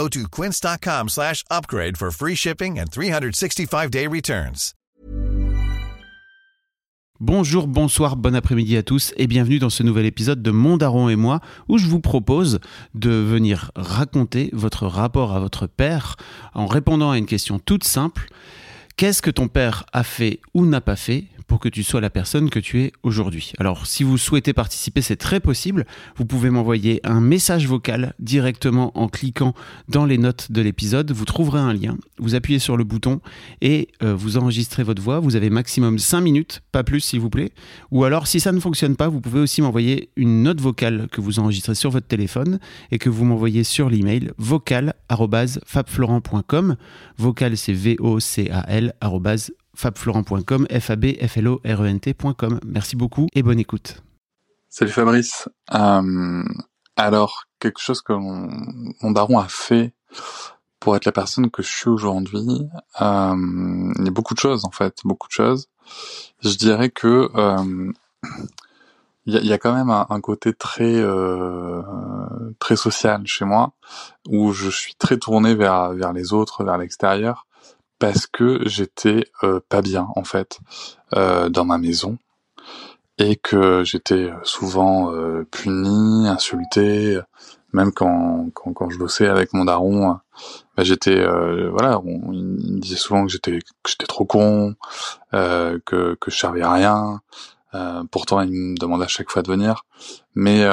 Go to quince.com slash upgrade for free shipping and 365-day returns. Bonjour, bonsoir, bon après-midi à tous et bienvenue dans ce nouvel épisode de Mon Daron et moi où je vous propose de venir raconter votre rapport à votre père en répondant à une question toute simple. Qu'est-ce que ton père a fait ou n'a pas fait pour que tu sois la personne que tu es aujourd'hui. Alors si vous souhaitez participer, c'est très possible. Vous pouvez m'envoyer un message vocal directement en cliquant dans les notes de l'épisode. Vous trouverez un lien, vous appuyez sur le bouton et euh, vous enregistrez votre voix. Vous avez maximum 5 minutes, pas plus s'il vous plaît. Ou alors si ça ne fonctionne pas, vous pouvez aussi m'envoyer une note vocale que vous enregistrez sur votre téléphone et que vous m'envoyez sur l'email vocal@fabflorent.com. Vocal c'est V O C A L fabflorent.com, f a b f l o r e n t.com. Merci beaucoup et bonne écoute. Salut Fabrice. Euh, alors, quelque chose que mon, daron a fait pour être la personne que je suis aujourd'hui, euh, il y a beaucoup de choses en fait, beaucoup de choses. Je dirais que euh, il y, a, quand même un, côté très très social chez moi où je suis très tourné vers vers les autres, vers l'extérieur parce que j'étais euh, pas bien en fait euh, dans ma maison et que j'étais souvent euh, puni, insulté, même quand, quand, quand je bossais avec mon daron, bah, j'étais voilà, on, il me disait souvent que j'étais que j'étais trop con, que que je servais à rien. pourtant, il me demandait à chaque fois de venir, mais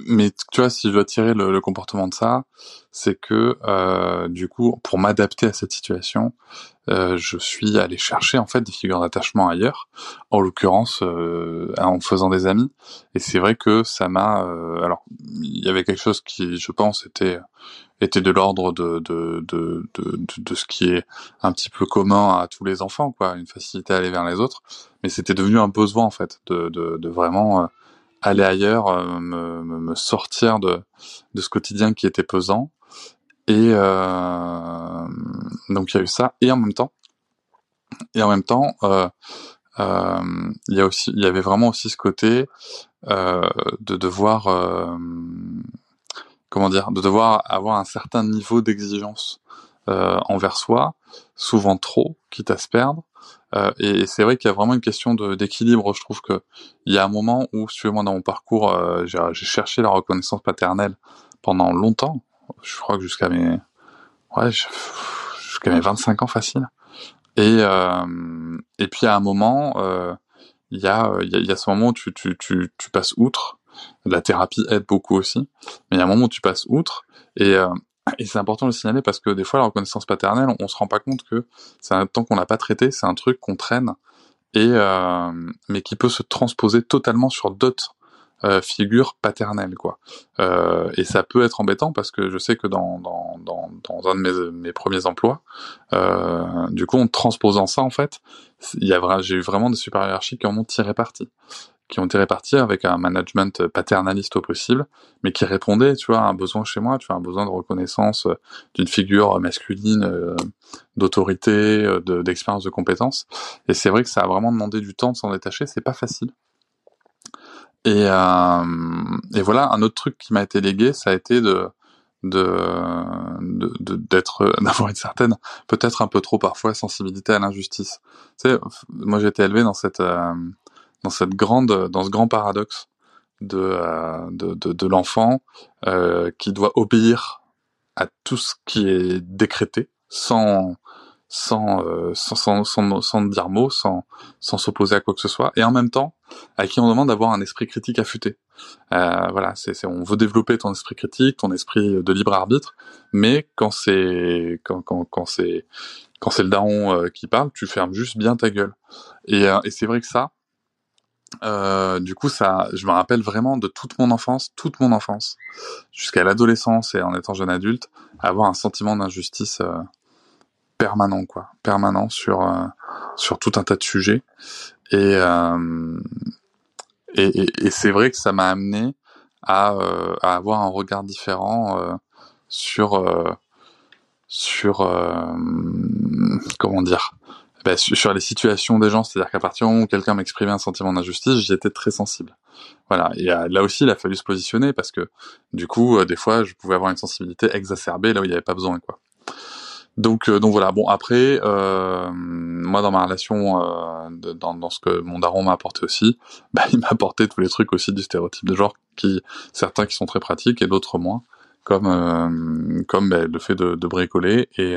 mais tu vois, si je dois tirer le, comportement de ça, c'est que euh, du coup, pour m'adapter à cette situation, euh, je suis allé chercher en fait des figures d'attachement ailleurs, en l'occurrence euh, en faisant des amis. Et c'est vrai que ça m'a. alors, il y avait quelque chose qui, je pense, était était de l'ordre de de, de de, de ce qui est un petit peu commun à tous les enfants, quoi, une facilité à aller vers les autres. Mais c'était devenu un besoin en fait de de, de vraiment aller ailleurs, euh, me, me, sortir de, de ce quotidien qui était pesant. Et euh, donc il y a eu ça. Et en même temps, et en même temps, euh, euh, il y a aussi, il y avait vraiment aussi ce côté euh, de devoir, comment dire, de devoir avoir un certain niveau d'exigence envers soi, souvent trop, quitte à se perdre, euh, et c'est vrai qu'il y a vraiment une question d'équilibre. Je trouve que il y a un moment où, si moi, dans mon parcours, euh, j'ai cherché la reconnaissance paternelle pendant longtemps. Je crois que jusqu'à mes, ouais, jusqu'à mes 25 ans facile. Et euh, et puis à un moment, il y a il y a, ce moment où tu tu tu passes outre. La thérapie aide beaucoup aussi, mais il y a un moment où tu passes outre et c'est important de le signaler parce que des fois, la reconnaissance paternelle, on, se rend pas compte que c'est un temps qu'on n'a pas traité, c'est un truc qu'on traîne, et euh, mais qui peut se transposer totalement sur d'autres euh, figures paternelles, quoi. Euh, et ça peut être embêtant parce que je sais que dans dans dans, dans un de mes, mes premiers emplois, euh, du coup, en transposant ça, en fait, il y a j'ai eu vraiment des super hiérarchies qui en ont tiré parti qui ont été répartis avec un management paternaliste au possible, mais qui répondait, tu vois, à un besoin chez moi, tu vois, un besoin de reconnaissance euh, d'une figure masculine, euh, d'autorité, euh, d'expérience, de, compétences. Et c'est vrai que ça a vraiment demandé du temps de s'en détacher, c'est pas facile. Et, et voilà, un autre truc qui m'a été légué, ça a été de de d'être d'avoir une certaine peut-être un peu trop parfois sensibilité à l'injustice. Tu sais, moi j'ai été élevé dans cette dans cette grande, dans ce grand paradoxe de euh, de, de, de l'enfant euh, qui doit obéir à tout ce qui est décrété sans sans, euh, sans, sans, sans, sans, dire mot, sans, sans s'opposer à quoi que ce soit, et en même temps, à qui on demande d'avoir un esprit critique affûté. Euh, voilà, c'est, on veut développer ton esprit critique, ton esprit de libre arbitre, mais quand c'est quand, quand, quand c'est quand c'est le daron euh, qui parle, tu fermes juste bien ta gueule. Et, et c'est vrai que ça, euh, du coup, ça, je me rappelle vraiment de toute mon enfance, toute mon enfance, jusqu'à l'adolescence et en étant jeune adulte, avoir un sentiment d'injustice euh, permanent, quoi, permanent sur sur tout un tas de sujets. Et et, et, et c'est vrai que ça m'a amené à, à, avoir un regard différent sur sur comment dire bah, sur les situations des gens, c'est-à-dire qu'à partir du moment où quelqu'un m'exprimait un sentiment d'injustice, j'étais très sensible. Voilà. Et euh, là aussi, il a fallu se positionner parce que du coup, euh, des fois, je pouvais avoir une sensibilité exacerbée là où il n'y avait pas besoin, quoi. Donc, euh, donc voilà. Bon, après, moi, dans ma relation, dans, dans ce que mon daron m'a apporté aussi, bah, il m'a apporté tous les trucs aussi du stéréotype de genre, qui certains qui sont très pratiques et d'autres moins, comme comme bah, le fait de, de bricoler et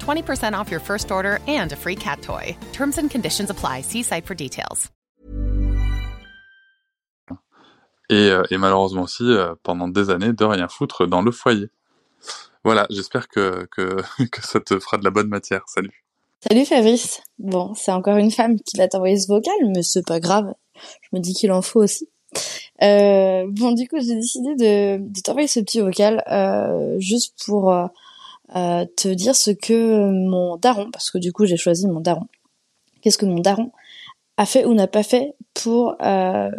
20% off your first order and a free cat toy. Terms and conditions apply. See site for details. Et, euh, et malheureusement aussi, euh, pendant des années, de rien foutre dans le foyer. Voilà, j'espère que, que, que ça te fera de la bonne matière. Salut. Salut Fabrice. Bon, c'est encore une femme qui va t'envoyer ce vocal, mais c'est pas grave. Je me dis qu'il en faut aussi. Euh, bon, du coup, j'ai décidé de, de t'envoyer ce petit vocal euh, juste pour euh, euh, te dire ce que mon daron, parce que du coup, j'ai choisi mon daron. Qu'est-ce que mon daron a fait ou n'a pas fait pour euh,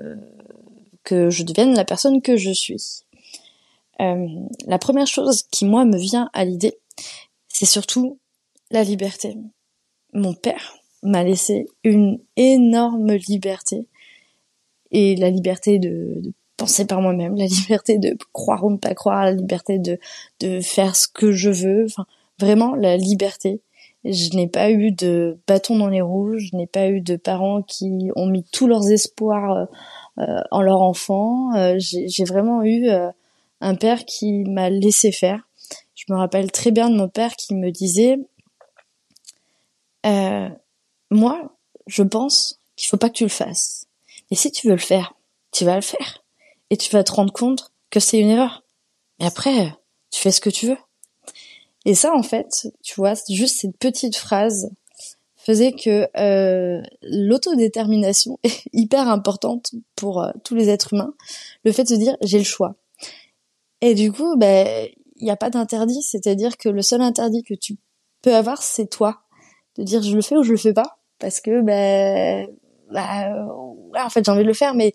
que je devienne la personne que je suis? la première chose qui moi me vient à l'idée, c'est surtout la liberté. Mon père m'a laissé une énorme liberté et la liberté de penser par moi-même, la liberté de croire ou ne pas croire, la liberté de, de faire ce que je veux, enfin vraiment la liberté. Je n'ai pas eu de bâton dans les roues, je n'ai pas eu de parents qui ont mis tous leurs espoirs euh, en leur enfant. Euh, J'ai vraiment eu euh, un père qui m'a laissé faire. Je me rappelle très bien de mon père qui me disait, euh, moi, je pense qu'il faut pas que tu le fasses. Et si tu veux le faire, tu vas le faire. Et tu vas te rendre compte que c'est une erreur. Et après, tu fais ce que tu veux. Et ça, en fait, tu vois, juste cette petite phrase faisait que euh, l'autodétermination est hyper importante pour euh, tous les êtres humains. Le fait de se dire j'ai le choix. Et du coup, ben il n'y a pas d'interdit, c'est-à-dire que le seul interdit que tu peux avoir, c'est toi, de dire je le fais ou je le fais pas, parce que ben bah, en fait, j'ai envie de le faire, mais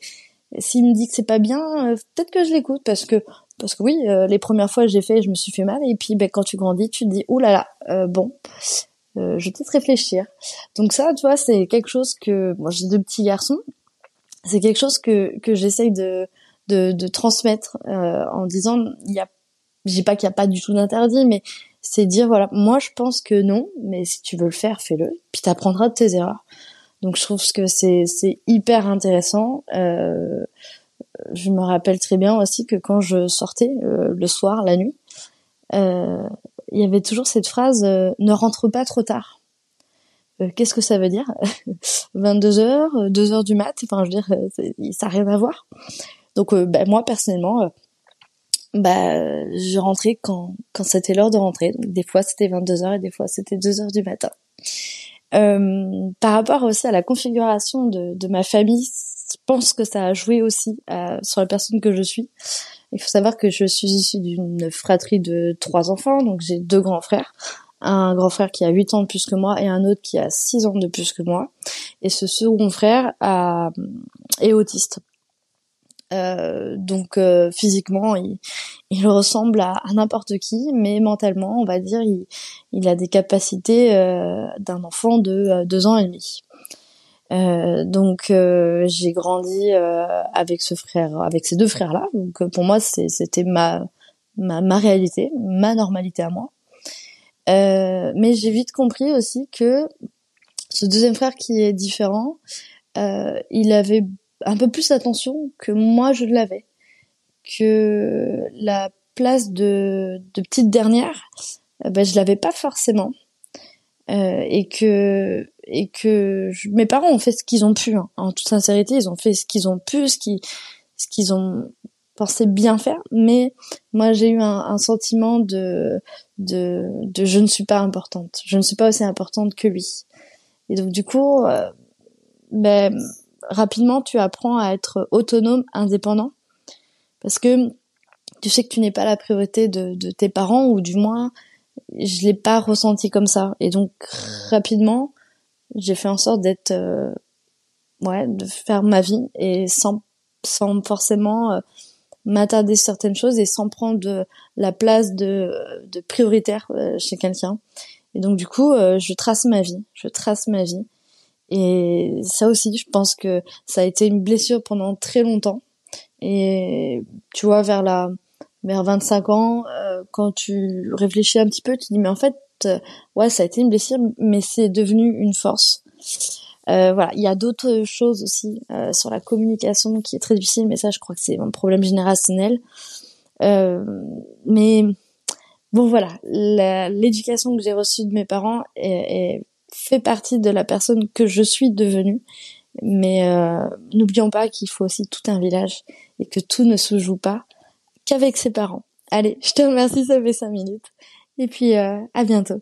s'il me dit que c'est pas bien, euh, peut-être que je l'écoute parce que parce que oui, euh, les premières fois j'ai fait, je me suis fait mal et puis ben quand tu grandis, tu te dis oh là là, euh, bon, je vais peut-être réfléchir. Donc ça, tu vois, c'est quelque chose que moi j'ai deux petits garçons, c'est quelque chose que que j'essaye de de, de transmettre en disant il y a, j'ai pas qu'il y a pas du tout d'interdit, mais c'est dire voilà, moi je pense que non, mais si tu veux le faire, fais-le, puis t'apprendras de tes erreurs. Donc je trouve que c'est c'est hyper intéressant. Euh, je me rappelle très bien aussi que quand je sortais euh, le soir, la nuit, euh, il y avait toujours cette phrase euh, ne rentre pas trop tard. Euh, qu'est-ce que ça veut dire 22 heures, 2 heures du mat. Enfin, je veux dire, ça n'a rien à voir. Donc bah, moi personnellement, bah je rentrais quand quand c'était l'heure de rentrer. Donc des fois c'était 22 heures et des fois c'était 2 heures du matin. Euh, par rapport aussi à la configuration de, de, ma famille, je pense que ça a joué aussi euh, sur la personne que je suis. Il faut savoir que je suis issue d'une fratrie de trois enfants, donc j'ai deux grands frères. Un grand frère qui a 8 ans de plus que moi et un autre qui a 6 ans de plus que moi. Et ce second frère a, est autiste. Euh, donc euh, physiquement, il, il, ressemble à, n'importe qui, mais mentalement, on va dire, il, il a des capacités euh, d'un enfant de deux ans et demi. Euh, donc euh, j'ai grandi euh, avec ce frère, avec ces deux frères là. Donc pour moi c'était ma, ma, ma réalité, ma normalité à moi. mais j'ai vite compris aussi que ce deuxième frère qui est différent, il avait un peu plus attention que moi je l'avais, que la place de, de petite dernière, ben je l'avais pas forcément. Euh, et que et que mes parents ont fait ce qu'ils ont pu hein. en toute sincérité ils ont fait ce qu'ils ont pu ce qu'ils ce qu'ils ont pensé bien faire mais moi j'ai eu un, un, sentiment de, de de je ne suis pas importante je ne suis pas aussi importante que lui et donc du coup euh, ben rapidement tu apprends à être autonome indépendant. Parce que tu sais que tu n'es pas la priorité de, de tes parents ou du moins je l'ai pas ressenti comme ça. Et donc rapidement j'ai fait en sorte d'être euh, ouais de faire ma vie et sans sans forcément euh, m'attarder sur certaines choses et sans prendre de la place de de prioritaire euh, chez quelqu'un. Et donc du coup je trace ma vie. Je trace ma vie et ça aussi je pense que ça a été une blessure pendant très longtemps et tu vois vers la vers 25 ans, euh, quand tu réfléchis un petit peu, tu dis mais en fait, euh, ouais, ça a été une blessure, mais c'est devenu une force. Euh, voilà, il y a d'autres choses aussi sur la communication qui est très difficile, mais ça, je crois que c'est un problème générationnel. mais bon, voilà, l'éducation que j'ai reçue de mes parents est, fait partie de la personne que je suis devenue. Mais n'oublions pas qu'il faut aussi tout un village et que tout ne se joue pas qu'avec ses parents. Allez, je te remercie, ça fait 5 minutes. Et puis, euh, à bientôt.